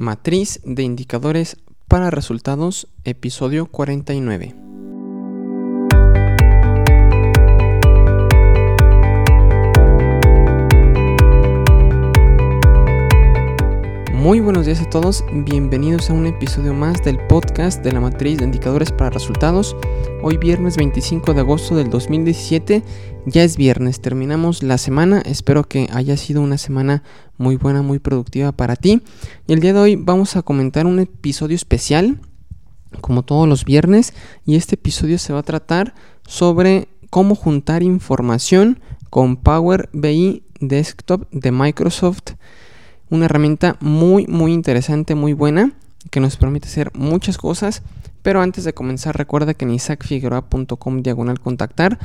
Matriz de indicadores para resultados, episodio 49. Muy buenos días a todos, bienvenidos a un episodio más del podcast de la matriz de indicadores para resultados. Hoy viernes 25 de agosto del 2017, ya es viernes, terminamos la semana, espero que haya sido una semana muy buena, muy productiva para ti. Y el día de hoy vamos a comentar un episodio especial, como todos los viernes, y este episodio se va a tratar sobre cómo juntar información con Power BI Desktop de Microsoft una herramienta muy muy interesante, muy buena, que nos permite hacer muchas cosas. Pero antes de comenzar, recuerda que en isaacfigueroa.com diagonal contactar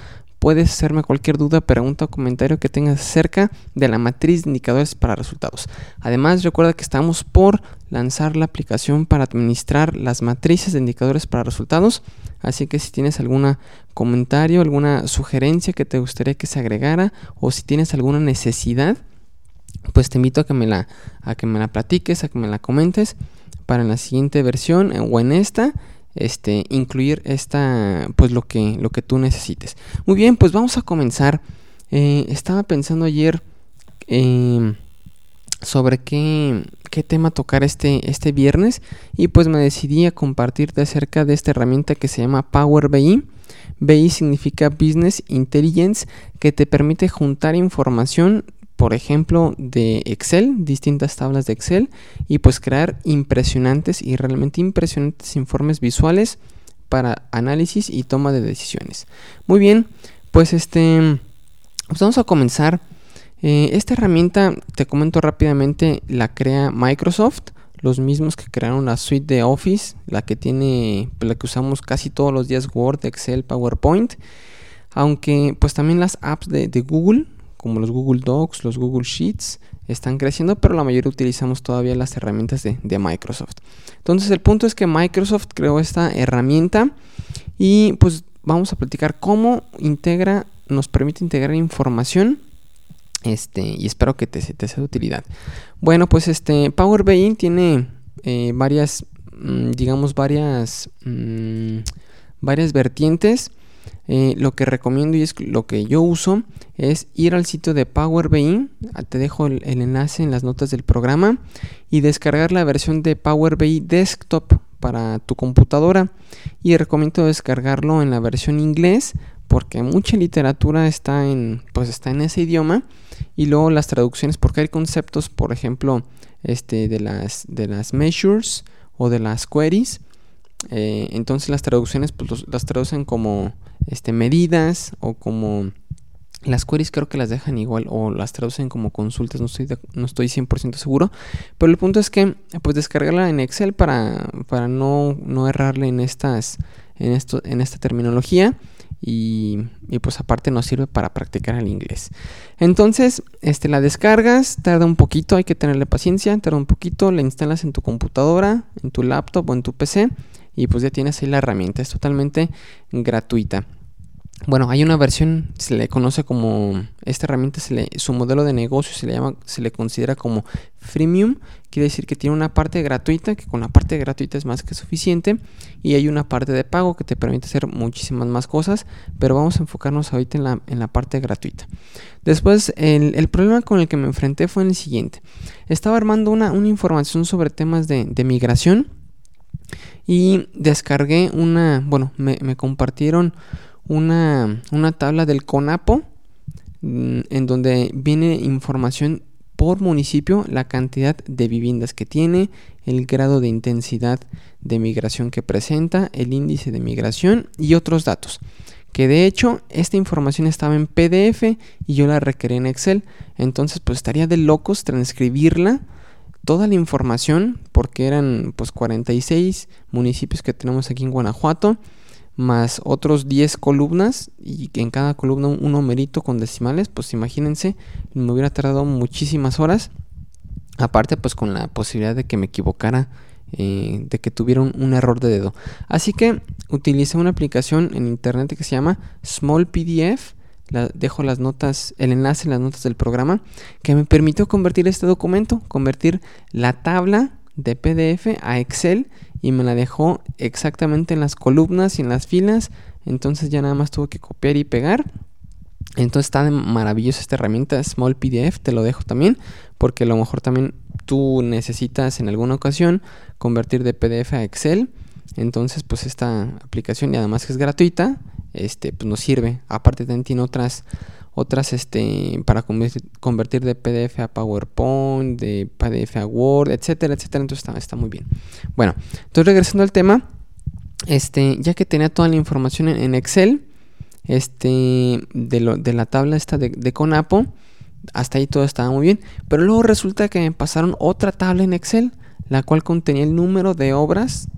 puedes hacerme cualquier duda, pregunta o comentario que tengas acerca de la matriz de indicadores para resultados. Además, recuerda que estamos por lanzar la aplicación para administrar las matrices de indicadores para resultados. Así que si tienes algún comentario, alguna sugerencia que te gustaría que se agregara o si tienes alguna necesidad, pues te invito a que me la, a que me la platiques, a que me la comentes para en la siguiente versión eh, o en esta este, incluir esta, pues lo que, lo que tú necesites. Muy bien, pues vamos a comenzar. Eh, estaba pensando ayer em, sobre qué, qué, tema tocar este, este viernes y pues me decidí a compartirte acerca de esta herramienta que se llama Power BI. BI significa Business Intelligence, que te permite juntar información por ejemplo, de Excel, distintas tablas de Excel, y pues crear impresionantes y realmente impresionantes informes visuales para análisis y toma de decisiones. Muy bien, pues este, pues vamos a comenzar. Eh, esta herramienta, te comento rápidamente, la crea Microsoft, los mismos que crearon la suite de Office, la que tiene, la que usamos casi todos los días Word, Excel, PowerPoint, aunque pues también las apps de Google como los Google Docs, los Google Sheets, están creciendo, pero la mayoría utilizamos todavía las herramientas de, Microsoft. Entonces el punto es que Microsoft creó esta herramienta y pues vamos a platicar cómo integra, nos permite integrar información este, y espero que te, sea de utilidad. Bueno, pues este Power BI tiene eh, varias, mm, digamos, varias, mm, varias vertientes. Eh, lo que recomiendo y es lo que yo uso es ir al sitio de Power BI, ah, te dejo el, enlace en las notas del programa. Y descargar la versión de Power BI Desktop para tu computadora. Y recomiendo descargarlo en la versión inglés porque mucha literatura está en pues está en ese idioma. Y luego las traducciones porque hay conceptos por ejemplo este de las de las measures o de las queries eh, entonces las traducciones pues, las traducen como este, medidas o como las queries creo que las dejan igual o las traducen como consultas, no estoy, no estoy 100% seguro. Pero el punto es que pues descargarla en Excel para, para no, no errarle en, estas, en, esto, en esta terminología. Y, y, pues aparte nos sirve para practicar el inglés. Entonces, este, la descargas, tarda un poquito, hay que tenerle paciencia, tarda un poquito, la instalas en tu computadora, en tu laptop o en tu PC y pues ya tienes ahí la herramienta, es totalmente gratuita. Bueno, hay una versión, se le conoce como, esta herramienta, se le, su modelo de negocio se le llama, se le considera como freemium, quiere decir que tiene una parte gratuita, que con la parte gratuita es más que suficiente, y hay una parte de pago que te permite hacer muchísimas más cosas, pero vamos a enfocarnos ahorita en la, en la parte gratuita. Después, el, problema con el que me enfrenté fue el siguiente, estaba armando una, una información sobre temas de, de migración, y descargué una, bueno, me, compartieron una, una, tabla del CONAPO mm, en donde viene información por municipio, la cantidad de viviendas que tiene, el grado de intensidad de migración que presenta, el índice de migración y otros datos. Que de hecho esta información estaba en PDF y yo la requerí en Excel. Entonces pues estaría de locos transcribirla toda la información, porque eran pues 46 municipios que tenemos aquí en Guanajuato, más otros 10 columnas y en cada columna un numerito con decimales, pues imagínense, me hubiera tardado muchísimas horas. Aparte pues con la posibilidad de que me equivocara, eh, de que tuviera un, error de dedo. Así que utilicé una aplicación en internet que se llama Small PDF dejo las notas, el enlace en las notas del programa, que me permitió convertir este documento, convertir la tabla de PDF a Excel y me la dejó exactamente en las columnas y en las filas. Entonces ya nada más tuve que copiar y pegar. Entonces está maravillosa esta herramienta Small PDF, te lo dejo también, porque a lo mejor también tú necesitas en alguna ocasión convertir de PDF a Excel. Entonces, pues esta aplicación y además que es gratuita, este, pues nos sirve. Aparte también tiene otras otras este, para convertir de PDF a PowerPoint, de PDF a Word, etcétera, etcétera. Entonces está, está muy bien. Bueno, entonces regresando al tema, este, ya que tenía toda la información en, Excel, este, de, lo, de, la tabla esta de, de, Conapo, hasta ahí todo estaba muy bien. Pero luego resulta que me pasaron otra tabla en Excel, la cual contenía el número de obras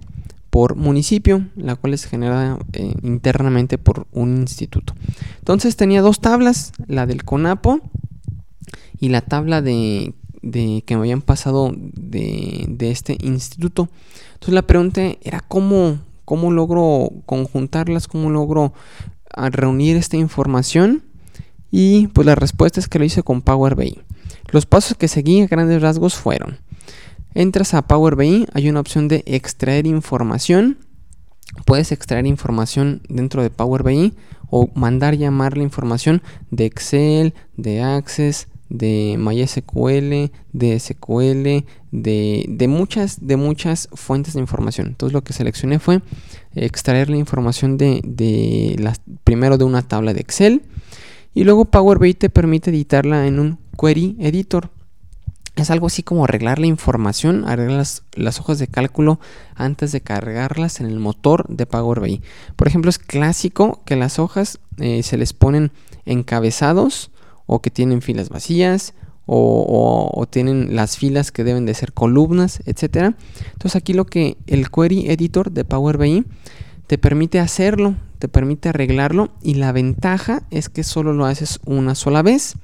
por municipio, la cual es generada eh, internamente por un instituto. Entonces tenía dos tablas, la del CONAPO y la tabla de, que me habían pasado de, este instituto. Entonces la pregunta era cómo, cómo logro conjuntarlas, cómo logro ah, reunir esta información. Y pues la respuesta es que lo hice con Power BI. Los pasos que seguí a grandes rasgos fueron Entras a Power BI, hay una opción de extraer información. Puedes extraer información dentro de Power BI o mandar llamar la información de Excel, de Access, de MySQL, de SQL, de, de, muchas, de muchas fuentes de información. Entonces lo que seleccioné fue extraer la información de, de primero de una tabla de Excel y luego Power BI te permite editarla en un query editor es algo así como arreglar la información, arreglar las, hojas de cálculo antes de cargarlas en el motor de Power BI. Por ejemplo, es clásico que las hojas eh, se les ponen encabezados o que tienen filas vacías o, tienen las filas que deben de ser columnas, etc. Entonces aquí lo que el Query Editor de Power BI te permite hacerlo, te permite arreglarlo y la ventaja es que solo lo haces una sola vez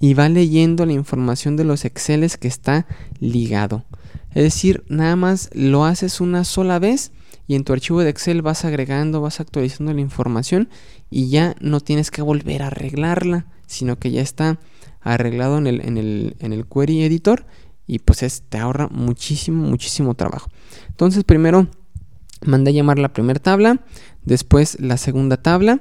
y va leyendo la información de los Exceles que está ligado. Es decir, nada más lo haces una sola vez y en tu archivo de Excel vas agregando, vas actualizando la información y ya no tienes que volver a arreglarla, sino que ya está arreglado en el, en el, en el Query Editor y pues te ahorra muchísimo, muchísimo trabajo. Entonces primero mandé a llamar la primera tabla, después la segunda tabla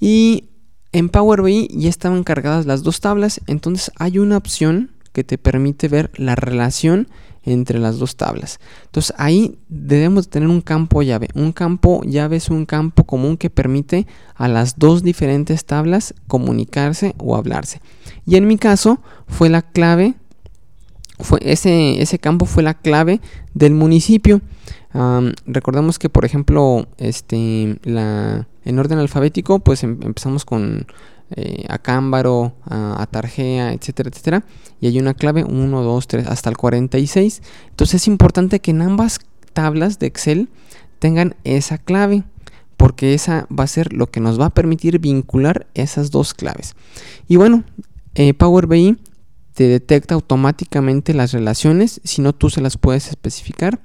y en Power BI ya estaban cargadas las dos tablas, entonces hay una opción que te permite ver la relación entre las dos tablas. Entonces ahí debemos tener un campo llave. Un campo llave es un campo común que permite a las dos diferentes tablas comunicarse o hablarse. Y en mi caso fue la clave, fue ese, ese campo fue la clave del municipio. recordemos que por ejemplo este, la, en orden alfabético, pues em, empezamos con eh, Acámbaro, a, a, Tarjea, etcétera, etcétera. Y hay una clave 1, 2, 3, hasta el 46. Entonces es importante que en ambas tablas de Excel tengan esa clave. Porque esa va a ser lo que nos va a permitir vincular esas dos claves. Y bueno, eh, Power BI te detecta automáticamente las relaciones, si no tú se las puedes especificar.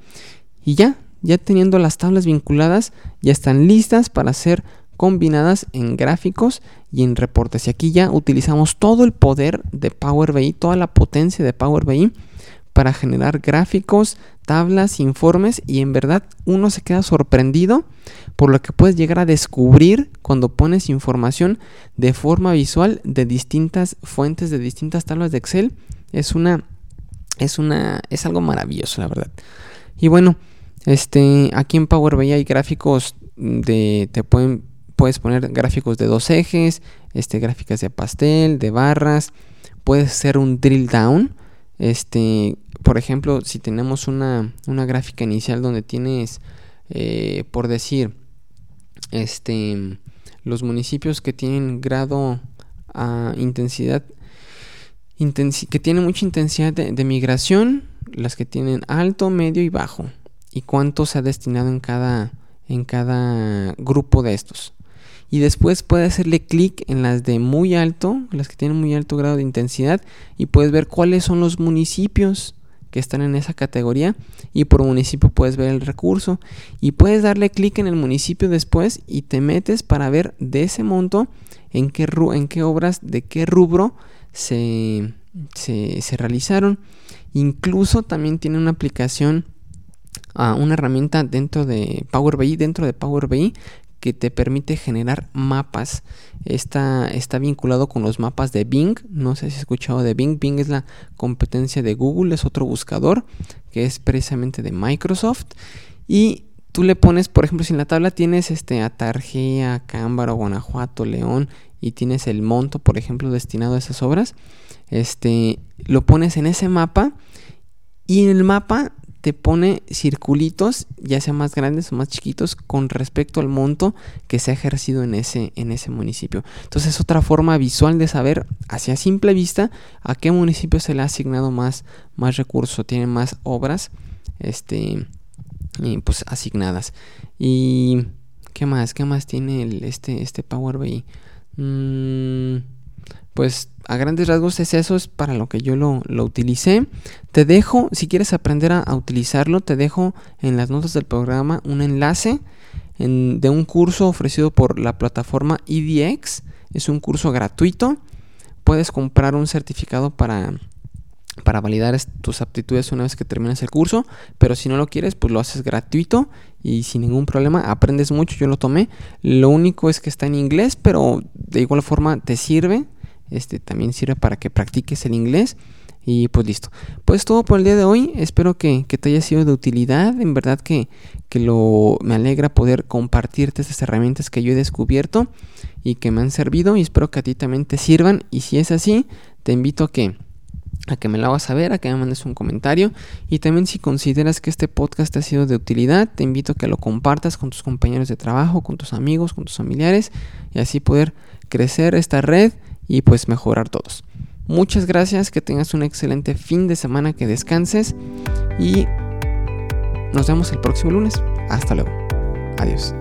Y ya, ya teniendo las tablas vinculadas, ya están listas para ser combinadas en gráficos y en reportes. Y aquí ya utilizamos todo el poder de Power BI, toda la potencia de Power BI para generar gráficos, tablas, informes y en verdad uno se queda sorprendido por lo que puedes llegar a descubrir cuando pones información de forma visual de distintas fuentes, de distintas tablas de Excel. Es una es una es algo maravilloso, la verdad. Y bueno, este, aquí en Power BI hay gráficos de, te pueden, puedes poner gráficos de dos ejes, este, gráficas de pastel, de barras, puedes hacer un drill down, este, por ejemplo, si tenemos una, una gráfica inicial donde tienes, eh, por decir, este, los municipios que tienen grado a intensidad, que tienen mucha intensidad de migración, las que tienen alto, medio y bajo y cuánto se ha destinado en cada, en cada grupo de estos. Y después puedes hacerle clic en las de muy alto, las que tienen muy alto grado de intensidad, y puedes ver cuáles son los municipios que están en esa categoría y por municipio puedes ver el recurso y puedes darle clic en el municipio después y te metes para ver de ese monto en qué, en qué obras de qué rubro se, se, se realizaron Incluso también tiene una aplicación, una herramienta dentro de Power BI, dentro de Power BI, que te permite generar mapas. Está, está vinculado con los mapas de Bing. No sé si has escuchado de Bing. Bing es la competencia de Google, es otro buscador que es precisamente de Microsoft. Y tú le pones, por ejemplo, si en la tabla tienes este Atarjea, Cámbaro, Guanajuato, León y tienes el monto, por ejemplo, destinado a esas obras, este, lo pones en ese mapa y en el mapa te pone circulitos, ya sea más grandes o más chiquitos, con respecto al monto que se ha ejercido en ese, en ese municipio. Entonces es otra forma visual de saber, hacia simple vista, a qué municipio se le ha asignado más, más recursos, tiene más obras este, pues, asignadas. Y ¿qué más? ¿Qué más tiene el, este, este Power BI? Mm, pues a grandes rasgos es eso, es para lo que yo lo, utilicé. Te dejo, si quieres aprender a, utilizarlo, te dejo en las notas del programa un enlace de un curso ofrecido por la plataforma EDX. Es un curso gratuito. Puedes comprar un certificado para, para validar tus aptitudes una vez que termines el curso, pero si no lo quieres, pues lo haces gratuito y sin ningún problema, aprendes mucho, yo lo tomé. Lo único es que está en inglés, pero de igual forma te sirve este también sirve para que practiques el inglés. Y pues listo. Pues todo por el día de hoy. Espero que, te haya sido de utilidad. En verdad que, lo, me alegra poder compartirte estas herramientas que yo he descubierto y que me han servido. Y espero que a ti también te sirvan. Y si es así, te invito a que, a que me lo hagas saber, a que me mandes un comentario. Y también si consideras que este podcast ha sido de utilidad, te invito a que lo compartas con tus compañeros de trabajo, con tus amigos, con tus familiares. Y así poder crecer esta red y pues mejorar todos. Muchas gracias, que tengas un excelente fin de semana, que descanses y nos vemos el próximo lunes. Hasta luego. Adiós.